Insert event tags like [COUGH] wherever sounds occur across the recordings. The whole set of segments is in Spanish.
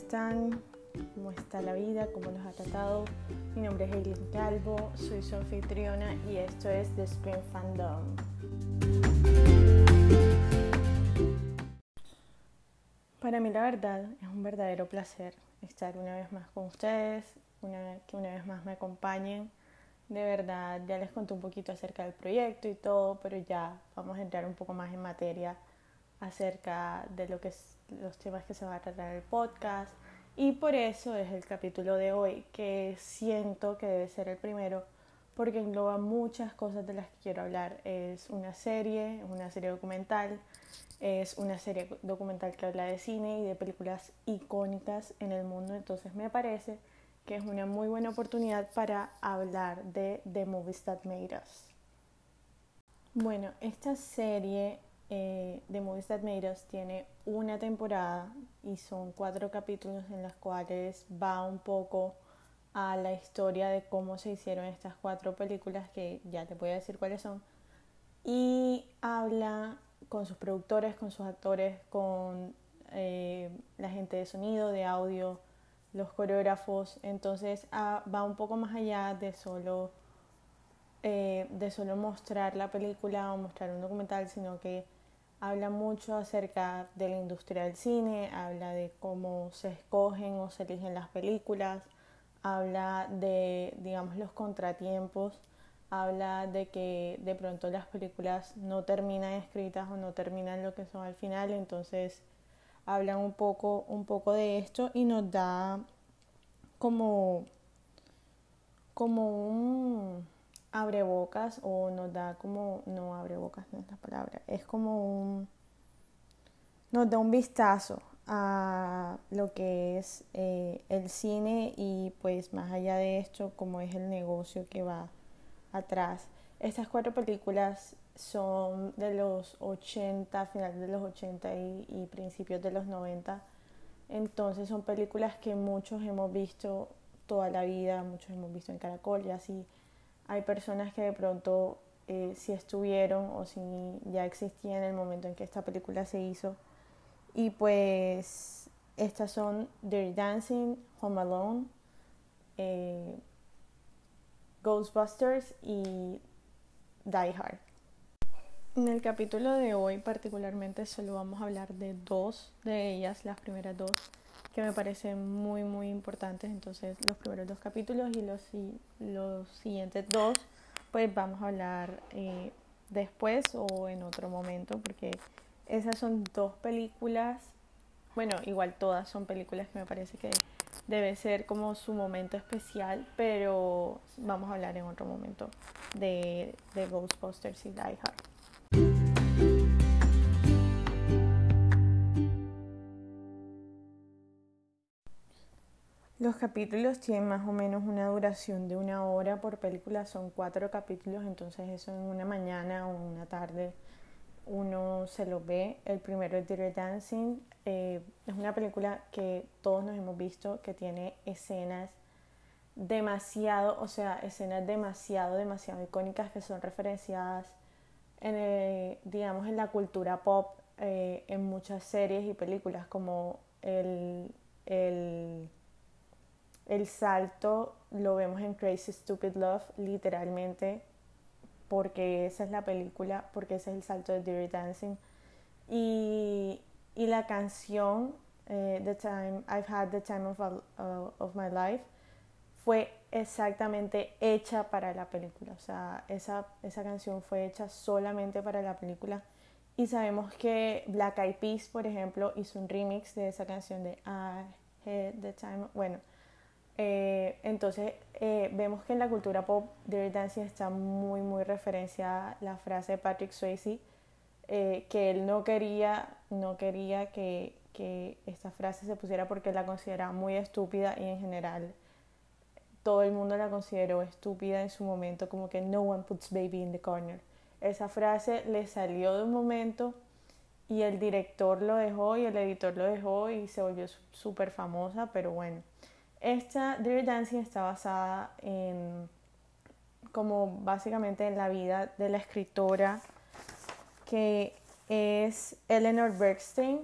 están? ¿Cómo está la vida? ¿Cómo los ha tratado? Mi nombre es Eileen Calvo, soy su anfitriona y esto es The Spring Fandom. Para mí la verdad es un verdadero placer estar una vez más con ustedes, una, que una vez más me acompañen. De verdad, ya les conté un poquito acerca del proyecto y todo, pero ya vamos a entrar un poco más en materia acerca de lo que es, los temas que se va a tratar en el podcast. Y por eso es el capítulo de hoy, que siento que debe ser el primero, porque engloba muchas cosas de las que quiero hablar. Es una serie, una serie documental, es una serie documental que habla de cine y de películas icónicas en el mundo, entonces me parece que es una muy buena oportunidad para hablar de The Movies That Made Us. Bueno, esta serie eh, The Movies That Made Us tiene una temporada y son cuatro capítulos en los cuales va un poco a la historia de cómo se hicieron estas cuatro películas que ya te voy a decir cuáles son y habla con sus productores, con sus actores, con eh, la gente de sonido, de audio, los coreógrafos, entonces ah, va un poco más allá de solo eh, de solo mostrar la película o mostrar un documental, sino que habla mucho acerca de la industria del cine, habla de cómo se escogen o se eligen las películas, habla de, digamos, los contratiempos, habla de que de pronto las películas no terminan escritas o no terminan lo que son al final, entonces habla un poco, un poco de esto y nos da como, como un abre bocas o nos da como, no abre bocas no es la palabra, es como un, nos da un vistazo a lo que es eh, el cine y pues más allá de esto, como es el negocio que va atrás. Estas cuatro películas son de los 80, finales de los 80 y, y principios de los 90. Entonces son películas que muchos hemos visto toda la vida, muchos hemos visto en Caracol y así hay personas que de pronto eh, si estuvieron o si ya existían en el momento en que esta película se hizo. Y pues estas son Dirty Dancing, Home Alone, eh, Ghostbusters y Die Hard. En el capítulo de hoy particularmente solo vamos a hablar de dos de ellas, las primeras dos que me parecen muy muy importantes. Entonces los primeros dos capítulos y los, los siguientes dos pues vamos a hablar eh, después o en otro momento porque esas son dos películas, bueno igual todas son películas que me parece que debe ser como su momento especial, pero vamos a hablar en otro momento de, de Ghostbusters y Die Hard. Los capítulos tienen más o menos una duración de una hora por película, son cuatro capítulos, entonces eso en una mañana o una tarde uno se lo ve. El primero es Dirty Dancing, eh, es una película que todos nos hemos visto, que tiene escenas demasiado, o sea, escenas demasiado, demasiado icónicas que son referenciadas en, digamos, en la cultura pop, eh, en muchas series y películas como el, el el salto lo vemos en Crazy Stupid Love, literalmente, porque esa es la película, porque ese es el salto de Dirty Dancing. Y, y la canción, eh, The Time, I've Had the Time of, uh, of My Life, fue exactamente hecha para la película. O sea, esa, esa canción fue hecha solamente para la película. Y sabemos que Black Eyed Peas, por ejemplo, hizo un remix de esa canción de I Had the Time. Bueno, eh, entonces eh, vemos que en la cultura pop Dirty Dancing está muy muy referenciada la frase de Patrick Swayze eh, que él no quería no quería que, que, esta frase se pusiera porque la consideraba muy estúpida y en general todo el mundo la consideró estúpida en su momento como que no one puts baby in the corner. Esa frase le salió de un momento y el director lo dejó y el editor lo dejó y se volvió súper famosa pero bueno esta Dirty Dancing está basada en como básicamente en la vida de la escritora que es Eleanor Bergstein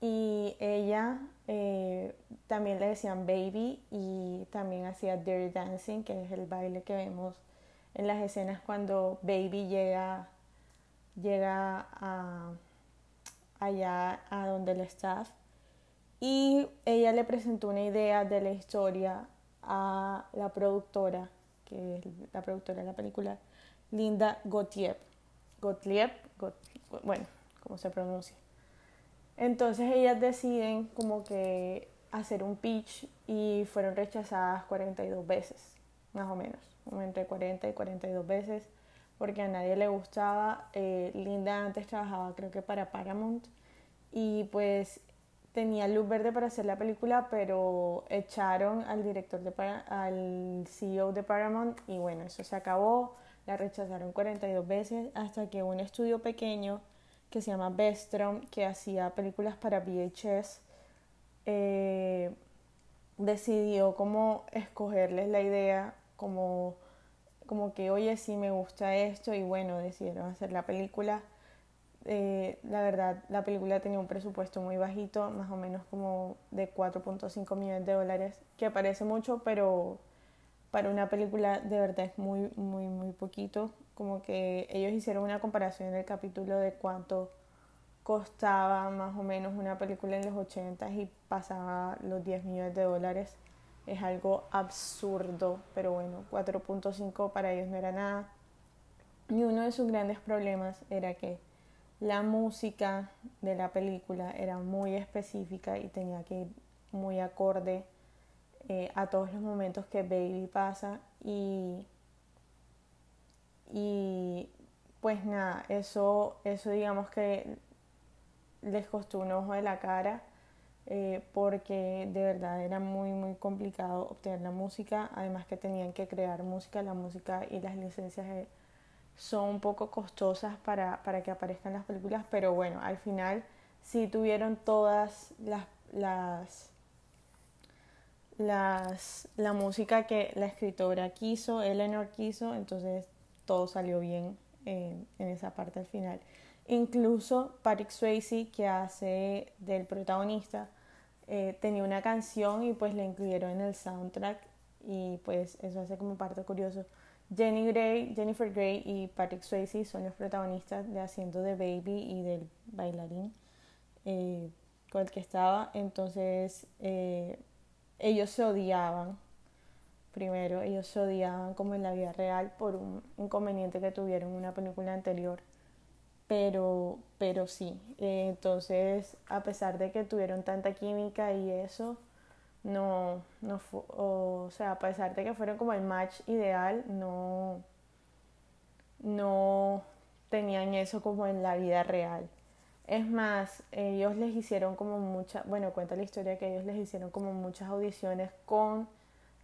y ella Eh, también le decían baby y también hacía dirty dancing, que es el baile que vemos en las escenas cuando baby llega, llega a, allá a donde el staff y ella le presentó una idea de la historia a la productora, que es la productora de la película, Linda Gottlieb. Gottlieb, bueno, como se pronuncia. Entonces ellas deciden como que hacer un pitch y fueron rechazadas 42 veces, más o menos, entre 40 y 42 veces, porque a nadie le gustaba. Eh, Linda antes trabajaba creo que para Paramount y pues tenía luz verde para hacer la película, pero echaron al director, de al CEO de Paramount y bueno, eso se acabó. La rechazaron 42 veces hasta que un estudio pequeño que se llama Bestrom, que hacía películas para VHS, eh, decidió como escogerles la idea, como, como que, oye, sí me gusta esto, y bueno, decidieron hacer la película. Eh, la verdad, la película tenía un presupuesto muy bajito, más o menos como de 4.5 millones de dólares, que parece mucho, pero para una película de verdad es muy, muy, muy poquito como que ellos hicieron una comparación en el capítulo de cuánto costaba más o menos una película en los 80 y pasaba los 10 millones de dólares. Es algo absurdo, pero bueno, 4.5 para ellos no era nada. Y uno de sus grandes problemas era que la música de la película era muy específica y tenía que ir muy acorde eh, a todos los momentos que Baby pasa y y pues nada, eso, eso digamos que les costó un ojo de la cara eh, porque de verdad era muy muy complicado obtener la música, además que tenían que crear música, la música y las licencias eh, son un poco costosas para, para que aparezcan las películas, pero bueno, al final sí tuvieron todas las, las las, la música que la escritora quiso, Eleanor quiso, entonces todo salió bien en, esa parte al final. Incluso Patrick Swayze, que hace del protagonista, eh, tenía una canción y pues la incluyeron en el soundtrack y pues eso hace como parte curioso. Jenny Gray, Jennifer Grey y Patrick Swayze son los protagonistas de Haciendo de Baby y del bailarín eh, con el que estaba. Entonces eh, ellos se odiaban Primero, ellos se odiaban como en la vida real por un inconveniente que tuvieron en una película anterior. Pero, pero sí, eh, entonces a pesar de que tuvieron tanta química y eso, no, no fue, o, sea, a pesar de que fueron como el match ideal, no, no tenían eso como en la vida real. Es más, ellos les hicieron como muchas, bueno, cuenta la historia que ellos les hicieron como muchas audiciones con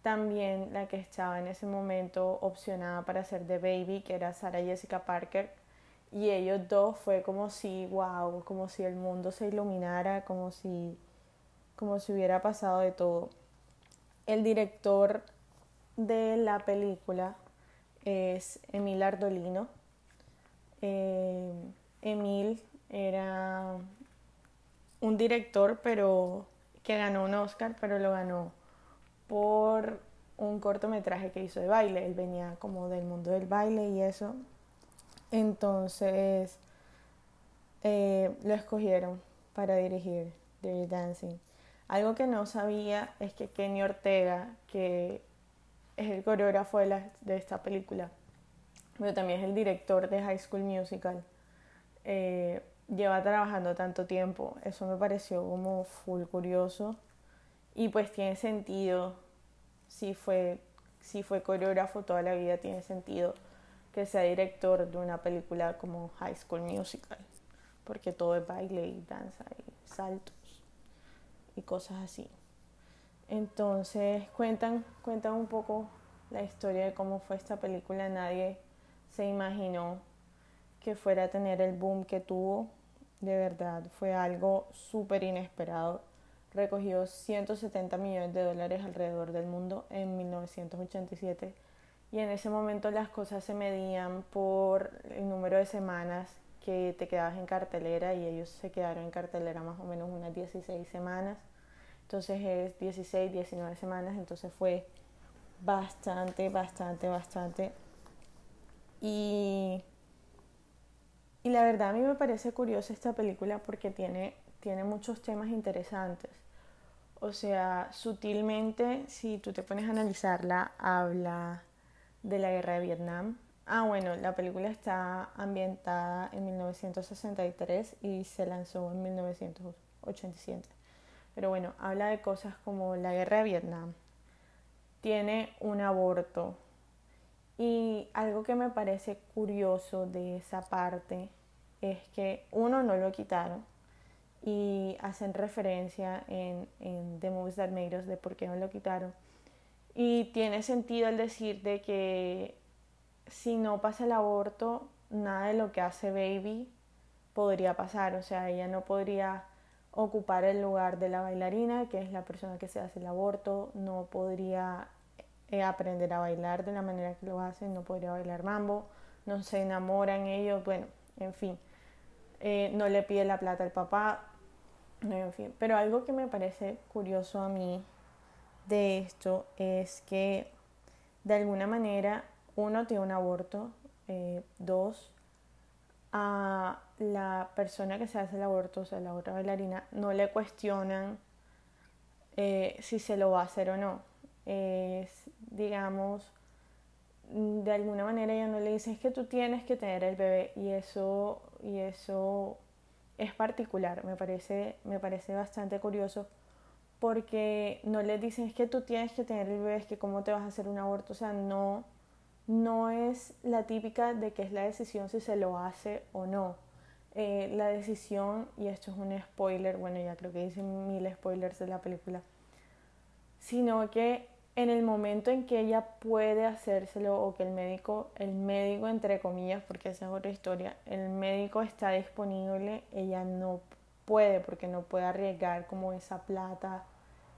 también la que estaba en ese momento opcionada para ser The Baby, que era Sarah Jessica Parker. Y ellos dos fue como si, wow, como si el mundo se iluminara, como si, como si hubiera pasado de todo. El director de la película es Emil Ardolino. Eh, Emil era un director, pero que ganó un Oscar, pero lo ganó por un cortometraje que hizo de baile. Él venía como del mundo del baile y eso. Entonces eh, lo escogieron para dirigir The Dancing. Algo que no sabía es que Kenny Ortega, que es el coreógrafo de, esta película, pero también es el director de High School Musical, eh, lleva trabajando tanto tiempo. Eso me pareció como full curioso y pues tiene sentido, si fue, si fue coreógrafo toda la vida, tiene sentido que sea director de una película como High School Musical, porque todo es baile y danza y saltos y cosas así. Entonces cuentan, cuentan un poco la historia de cómo fue esta película. Nadie se imaginó que fuera a tener el boom que tuvo. De verdad, fue algo súper inesperado recogió 170 millones de dólares alrededor del mundo en 1987 y en ese momento las cosas se medían por el número de semanas que te quedabas en cartelera y ellos se quedaron en cartelera más o menos unas 16 semanas. entonces es 16, 19 semanas, entonces fue bastante, bastante, bastante. Y, y la verdad a mí me parece curiosa esta película porque tiene, tiene muchos temas interesantes. O sea, sutilmente, si tú te pones a analizarla, habla de la guerra de Vietnam. Ah, bueno, la película está ambientada en 1963 y se lanzó en 1987. Pero bueno, habla de cosas como la guerra de Vietnam. Tiene un aborto. Y algo que me parece curioso de esa parte es que uno no lo quitaron y hacen referencia en, en The Movies That Made de por qué no lo quitaron. Y tiene sentido el decir de que si no pasa el aborto, nada de lo que hace Baby podría pasar. O sea, ella no podría ocupar el lugar de la bailarina, que es la persona que se hace el aborto, no podría eh, aprender a bailar de la manera que lo hacen, no podría bailar mambo, no se enamoran ellos, bueno, en fin, eh, no le pide la plata al papá, en fin. Pero algo que me parece curioso a mí de esto es que de alguna manera uno tiene un aborto, eh, dos, a la persona que se hace el aborto, o sea, la otra bailarina, no le cuestionan eh, si se lo va a hacer o no. Es, digamos, de alguna manera ella no le dice es que tú tienes que tener el bebé y eso, y eso es particular, me parece, me parece bastante curioso porque no le dicen es que tú tienes que tener el bebé, es que cómo te vas a hacer un aborto, o sea, no, no es la típica de que es la decisión si se lo hace o no. Eh, la decisión, y esto es un spoiler, bueno, ya creo que dicen mil spoilers de la película, sino que en el momento en que ella puede hacérselo o que el médico, el médico entre comillas, porque esa es otra historia, el médico está disponible, ella no puede porque no puede arriesgar como esa plata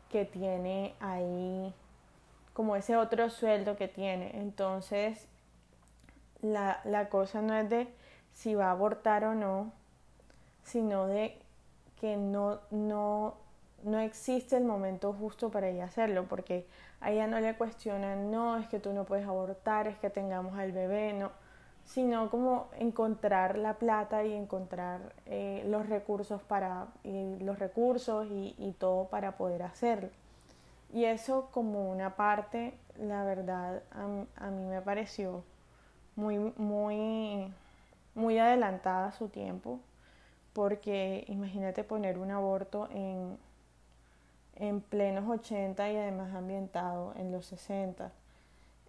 que tiene ahí como ese otro sueldo que tiene. Entonces, la, la cosa no es de si va a abortar o no, sino de que no, no, no existe el momento justo para ella hacerlo, porque a ella no le cuestionan, no, es que tú no puedes abortar, es que tengamos al bebé, no, sino como encontrar la plata y encontrar eh, los recursos para, y los recursos y, y todo para poder hacerlo. Y eso como una parte, la verdad, a, mí me pareció muy, muy, muy adelantada su tiempo, porque imagínate poner un aborto en, en plenos 80 y además ambientado en los 60.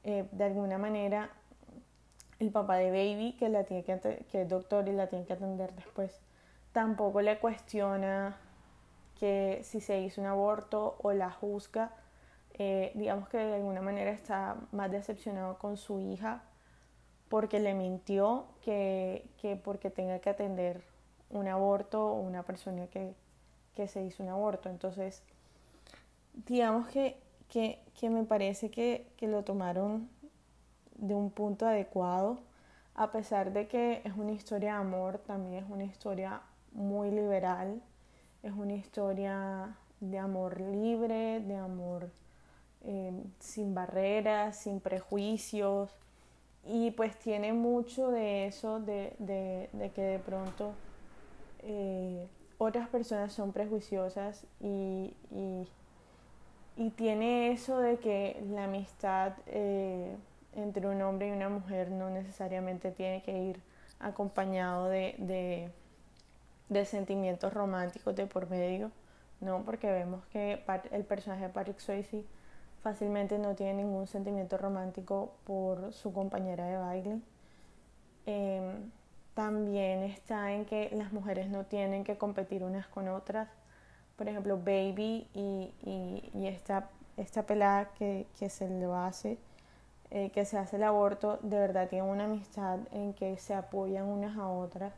Eh, de alguna manera, el papá de Baby, que, la tiene que, que es doctor y la tiene que atender después, tampoco le cuestiona que si se hizo un aborto o la juzga, eh, digamos que de alguna manera está más decepcionado con su hija porque le mintió que, que porque tenga que atender un aborto o una persona que, que se hizo un aborto. Entonces, digamos que, que, que me parece que, que lo tomaron de un punto adecuado, a pesar de que es una historia de amor, también es una historia muy liberal, es una historia de amor libre, de amor eh, sin barreras, sin prejuicios, y pues tiene mucho de eso, de, de, que de pronto eh, otras personas son prejuiciosas y, y, tiene eso de que la amistad eh, entre un hombre y una mujer no necesariamente tiene que ir acompañado de, sentimientos románticos de por medio, ¿no? Porque vemos que el personaje de Patrick Swayze fácilmente no tiene ningún sentimiento romántico por su compañera de baile. Em, también está en que las mujeres no tienen que competir unas con otras. Por ejemplo, Baby y, y, esta, esta pelada que, que se lo hace, eh, que se hace el aborto, de verdad tienen una amistad en que se apoyan unas a otras,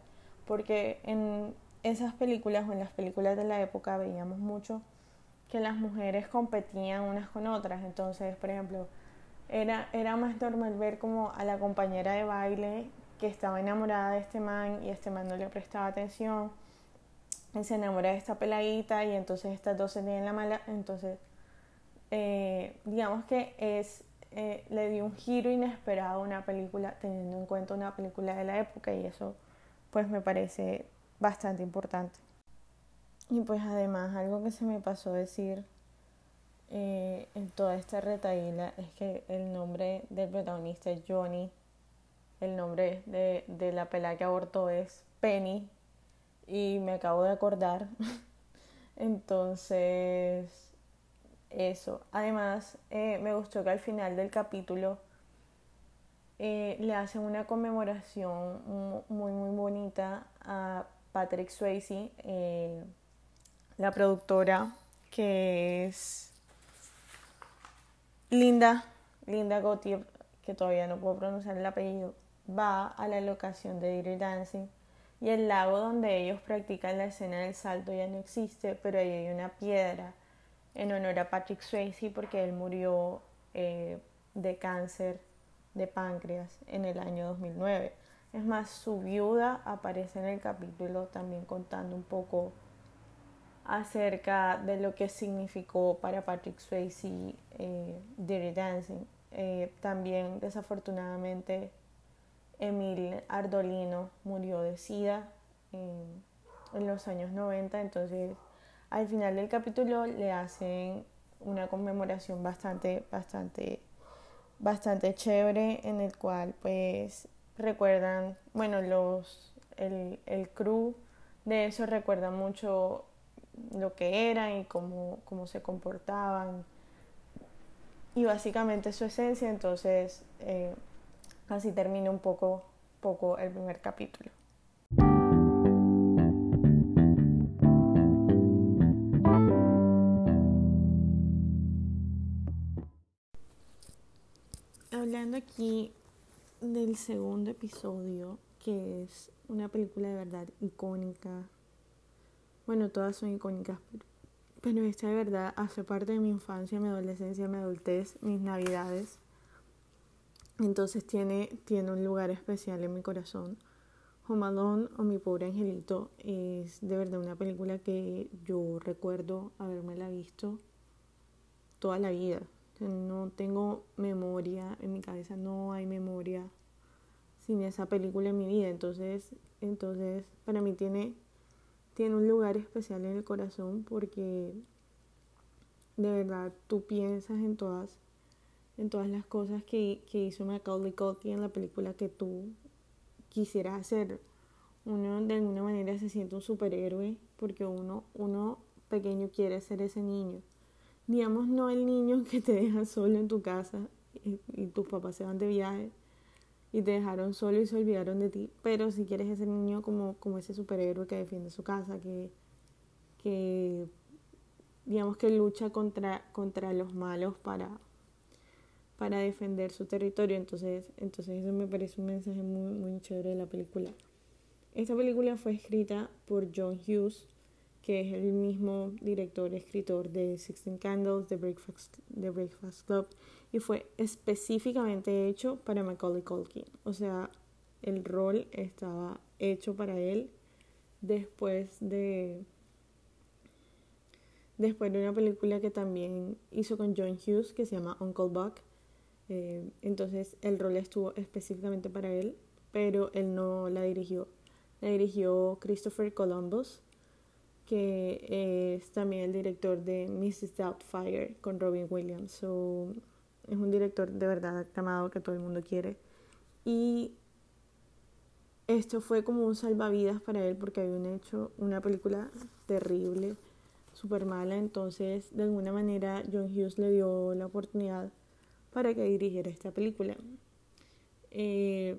porque en esas películas o en las películas de la época veíamos mucho que las mujeres competían unas con otras, entonces, por ejemplo, era, era más normal ver como a la compañera de baile que estaba enamorada de este man y este man no le prestaba atención se enamora de esta peladita y entonces estas dos se tienen la mala, entonces eh, digamos que es eh, le dio un giro inesperado a una película teniendo en cuenta una película de la época y eso pues me parece bastante importante. Y pues además algo que se me pasó decir eh, en toda esta retaíla es que el nombre del protagonista es Johnny, el nombre de, de la pela que abortó es Penny y me acabo de acordar. [LAUGHS] Entonces, eso. Además, eh, me gustó que al final del capítulo eh, le hacen una conmemoración muy, muy bonita a Patrick Swayze, eh, la productora que es Linda, Linda Gautier, que todavía no puedo pronunciar el apellido, va a la locación de Dirty Dancing y el lago donde ellos practican la escena del salto ya no existe, pero ahí hay una piedra en honor a Patrick Swayze porque él murió eh, de cáncer de páncreas en el año 2009. Es más, su viuda aparece en el capítulo también contando un poco acerca de lo que significó para Patrick Swayze eh, Dirty Dancing. Eh, también, desafortunadamente, Emil Ardolino murió de SIDA en los años 90, entonces al final del capítulo le hacen una conmemoración bastante, bastante, bastante chévere en el cual pues recuerdan, bueno, los, el, el crew de eso recuerda mucho lo que eran y cómo, cómo se comportaban y básicamente su esencia, entonces eh, así termina un poco, poco el primer capítulo. Hablando aquí del segundo episodio, que es una película de verdad icónica. Bueno, todas son icónicas, pero, esta de verdad hace parte de mi infancia, mi adolescencia, mi adultez, mis navidades. Entonces tiene, tiene un lugar especial en mi corazón. Home o Mi Pobre Angelito es de verdad una película que yo recuerdo haberme visto toda la vida. No tengo memoria, en mi cabeza no hay memoria sin esa película en mi vida. Entonces, entonces para mí tiene, tiene un lugar especial en el corazón porque de verdad tú piensas en todas, en todas las cosas que, que hizo Macaulay Culkin en la película que tú quisieras hacer. Uno de alguna manera se siente un superhéroe porque uno, uno pequeño quiere ser ese niño digamos, no el niño [LAUGHS] que te deja solo en tu casa y, tus papás se van de viaje y te dejaron solo y se olvidaron de ti, pero si quieres ese niño como, como ese superhéroe que defiende su casa, que, que digamos que lucha contra, contra los malos para, para defender su territorio. Entonces, entonces eso me parece un mensaje muy, muy chévere de la película. Esta película fue escrita por John Hughes, que es el mismo director y escritor de Sixteen Candles, The Breakfast, The Breakfast Club, y fue específicamente hecho para Macaulay Culkin. O sea, el rol estaba hecho para él después de después de una película que también hizo con John Hughes que se llama Uncle Buck. Eh, entonces el rol estuvo específicamente para él, pero él no la dirigió. La dirigió Christopher Columbus que es también el director de Mrs. Doubtfire con Robin Williams. es un director de verdad aclamado que todo el mundo quiere. Y esto fue como un salvavidas para él porque habían hecho una película terrible, súper mala. Entonces, de alguna manera, John Hughes le dio la oportunidad para que dirigiera esta película. Eh,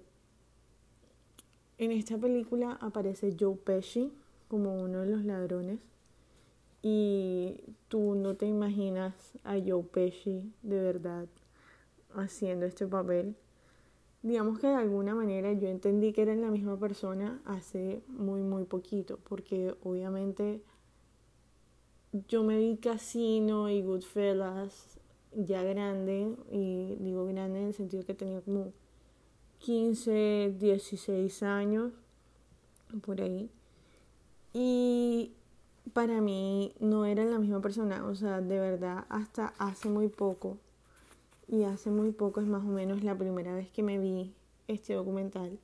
en esta película aparece Joe Pesci, como uno de los ladrones y tú no te imaginas a Joe Pesci de verdad haciendo este papel. Digamos que de alguna manera yo entendí que era la misma persona hace muy muy poquito, porque obviamente yo me vi Casino y Goodfellas ya grande, y digo grande en el sentido que tenía como 15, 16 años, por ahí. Para mí no eran la misma persona, o sea, de verdad, hasta hace muy poco, y hace muy poco es más o menos la primera vez que me vi este documental,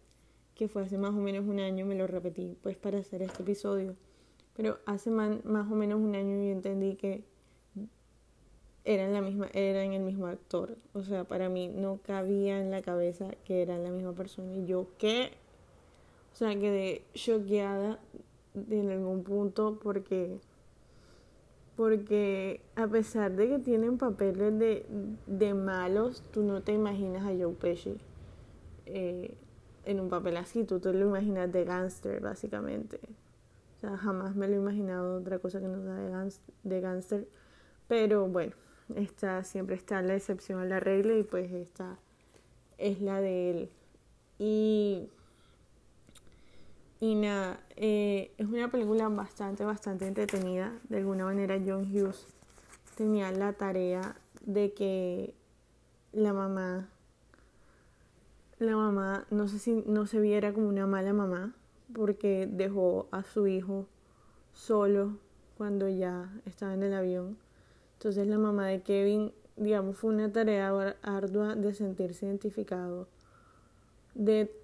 que fue hace más o menos un año, me lo repetí, pues para hacer este episodio, pero hace más o menos un año yo entendí que eran la misma, eran el mismo actor, o sea, para mí no cabía en la cabeza que eran la misma persona, y yo, ¿qué? O sea, quedé choqueada en algún punto porque porque a pesar de que tienen papeles de, de malos, tú no te imaginas a Joe Pesci eh, en un papel así, tú te lo imaginas de gangster, básicamente. O sea, jamás me lo he imaginado otra cosa que no sea de, de gangster. Pero bueno, esta siempre está la excepción a la regla y pues esta es la de él. Y y nada, eh, es una película bastante, bastante entretenida. De alguna manera John Hughes tenía la tarea de que la mamá, la mamá, no sé si no se viera como una mala mamá, porque dejó a su hijo solo cuando ya estaba en el avión. Entonces la mamá de Kevin, digamos, fue una tarea ardua de sentirse identificado, de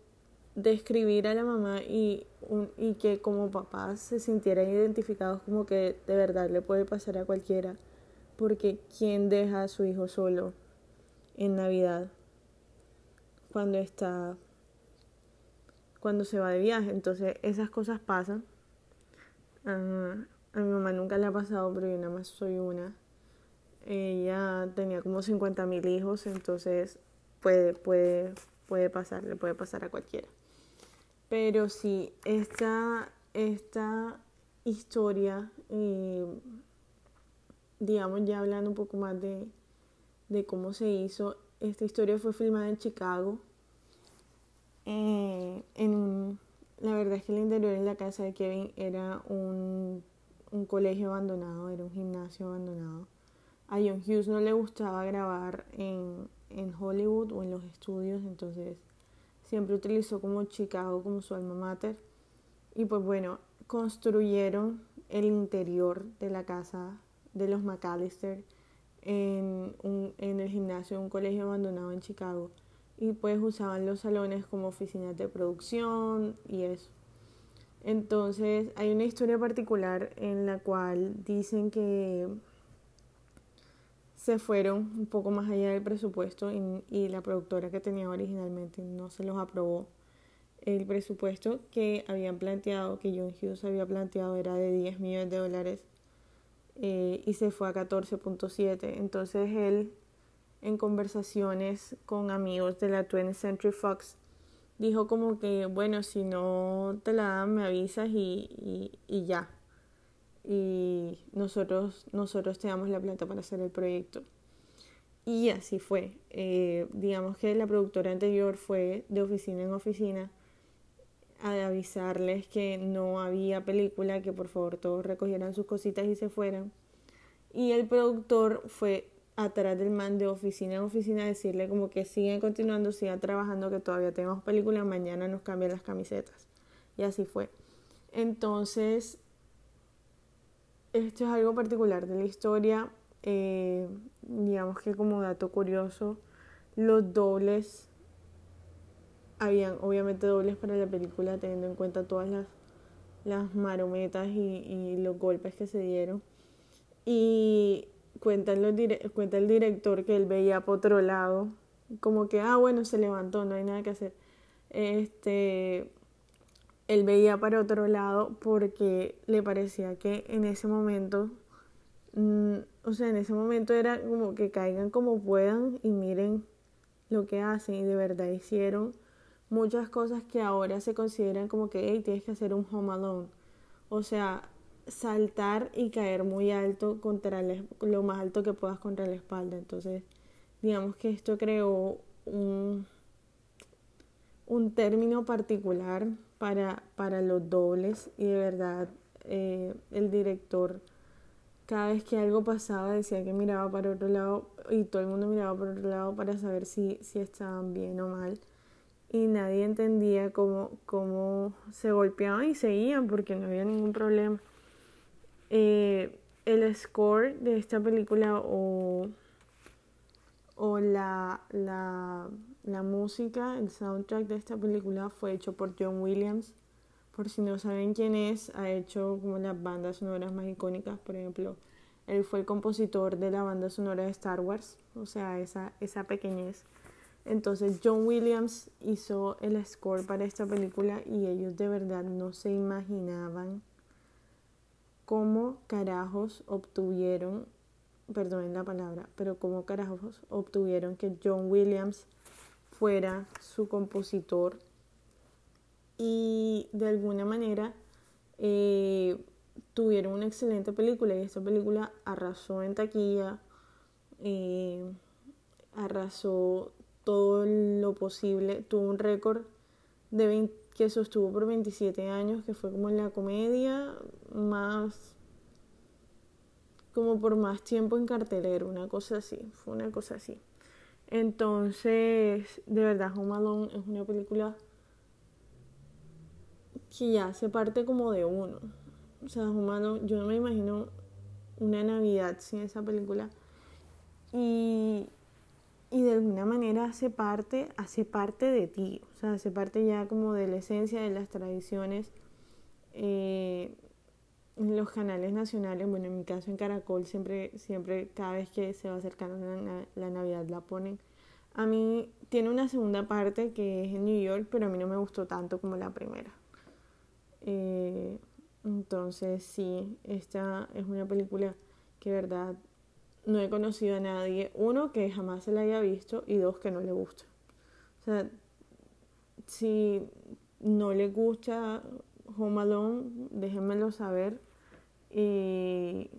describir a la mamá y, y que como papás se sintieran identificados como que de verdad le puede pasar a cualquiera. Porque ¿quién deja a su hijo solo en Navidad cuando está cuando se va de viaje? Entonces esas cosas pasan. a mi mamá nunca le ha pasado, pero yo nada más soy una. Ella tenía como 50 mil hijos, entonces puede, puede, puede pasar, le puede pasar a cualquiera. Pero sí, esta, esta historia, eh, digamos ya hablando un poco más de, de, cómo se hizo, esta historia fue filmada en Chicago. Eh, en la verdad es que el interior de la casa de Kevin era un, un colegio abandonado, era un gimnasio abandonado. A John Hughes no le gustaba grabar en, en Hollywood o en los estudios, entonces siempre utilizó como Chicago como su alma mater. Y pues bueno, construyeron el interior de la casa de los McAllister en, un, en el gimnasio de un colegio abandonado en Chicago. Y pues usaban los salones como oficinas de producción y eso. Entonces hay una historia particular en la cual dicen que se fueron un poco más allá del presupuesto y, la productora que tenía originalmente no se los aprobó. El presupuesto que habían planteado, que John Hughes había planteado, era de 10 millones de dólares eh, y se fue a 14.7. Entonces él, en conversaciones con amigos de la 20th Century Fox, dijo como que, bueno, si no te la dan, me avisas y, y ya y nosotros, nosotros te damos la plata para hacer el proyecto. Y así fue. Eh, digamos que la productora anterior fue de oficina en oficina a avisarles que no había película, que por favor todos recogieran sus cositas y se fueran. Y el productor fue atrás del man de oficina en oficina a decirle como que sigan continuando, sigan trabajando, que todavía tenemos película, mañana nos cambian las camisetas. Y así fue. Entonces, esto es algo particular de la historia. Eh, digamos que como dato curioso, los dobles, habían obviamente dobles para la película teniendo en cuenta todas las, las marometas y, los golpes que se dieron. Y cuenta, los cuenta el director que él veía por otro lado, como que, ah, bueno, se levantó, no hay nada que hacer. Este, él veía para otro lado porque le parecía que en ese momento, mm, o sea, en ese momento era como que caigan como puedan y miren lo que hacen y de verdad hicieron muchas cosas que ahora se consideran como que, hey, tienes que hacer un home alone. O sea, saltar y caer muy alto contra lo más alto que puedas contra la espalda. Entonces, digamos que esto creó un, un término particular para, para los dobles y de verdad eh, el director cada vez que algo pasaba decía que miraba para otro lado y todo el mundo miraba para otro lado para saber si, si estaban bien o mal y nadie entendía cómo, cómo se golpeaban y seguían porque no había ningún problema. Eh, el score de esta película o, o la, la, la música, el soundtrack de esta película fue hecho por John Williams. Por si no saben quién es, ha hecho como las bandas sonoras más icónicas, por ejemplo, él fue el compositor de la banda sonora de Star Wars, o sea, esa, esa pequeñez. Entonces John Williams hizo el score para esta película y ellos de verdad no se imaginaban cómo carajos obtuvieron, perdonen la palabra, pero cómo carajos obtuvieron que John Williams fuera su compositor y de alguna manera eh, tuvieron una excelente película y esta película arrasó en taquilla, eh, arrasó todo lo posible, tuvo un récord de 20, que sostuvo por 27 años, que fue como la comedia más, como por más tiempo en cartelero, una cosa así, fue una cosa así. Entonces, de verdad, Home Alone es una película que ya se parte como de uno. O sea, Home Alone, yo no me imagino una Navidad sin esa película. Y y de alguna manera hace parte, hace parte de ti, o sea, hace parte ya como de la esencia de las tradiciones. Eh, los canales nacionales, bueno, en mi caso en Caracol, siempre, siempre cada vez que se va acercando la, la Navidad la ponen. A mí tiene una segunda parte que es en New York, pero a mí no me gustó tanto como la primera. Eh, entonces, sí, esta es una película que, verdad, no he conocido a nadie, uno, que jamás se la haya visto y dos, que no le gusta. O sea, si no le gusta Home Alone, déjenmelo saber y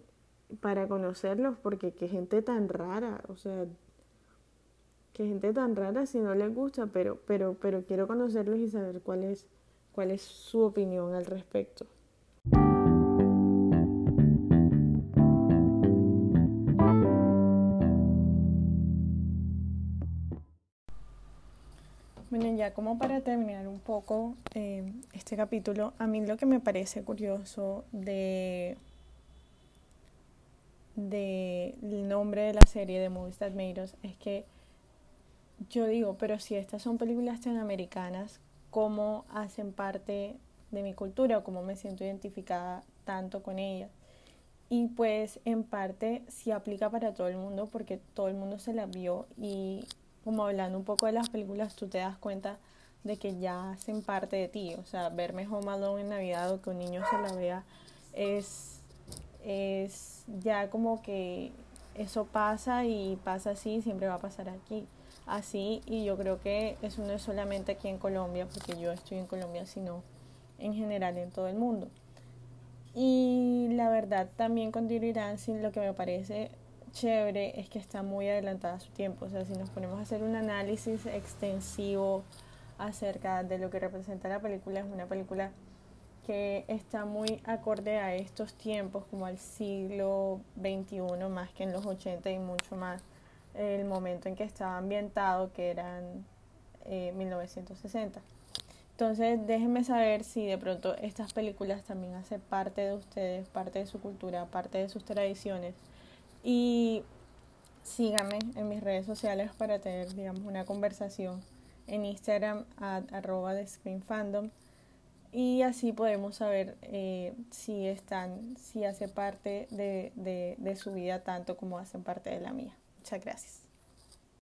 para conocerlos, porque qué gente tan rara, o sea, qué gente tan rara si no les gusta, pero, pero, pero quiero conocerlos y saber cuál es, cuál es su opinión al respecto. Bueno, ya como para terminar un poco eh, este capítulo, a mí lo que me parece curioso de del nombre de la serie de Movies That Made Us es que yo digo, pero si estas son películas tan americanas, ¿cómo hacen parte de mi cultura o cómo me siento identificada tanto con ellas? Y pues en parte sí aplica para todo el mundo porque todo el mundo se la vio y como hablando un poco de las películas, tú te das cuenta de que ya hacen parte de ti. O sea, verme Home Alone en Navidad o que un niño se la vea es, es ya como que eso pasa y pasa así, siempre va a pasar aquí. Así, y yo creo que eso no es solamente aquí en Colombia, porque yo estoy en Colombia, sino en general en todo el mundo. Y la verdad también con Dirty Dancing lo que me parece chévere es que está muy adelantada a su tiempo. O sea, si nos ponemos a hacer un análisis extensivo acerca de lo que representa la película, es una película que está muy acorde a estos tiempos, como al siglo XXI, más que en los 80 y mucho más el momento en que estaba ambientado, que eran 1960. Eh, Entonces, déjenme saber si de pronto estas películas también hacen parte de ustedes, parte de su cultura, parte de sus tradiciones y síganme en mis redes sociales para tener, digamos, una conversación en Instagram a arroba de y así podemos saber eh, si están, si hace parte de, de su vida tanto como hacen parte de la mía. Muchas gracias.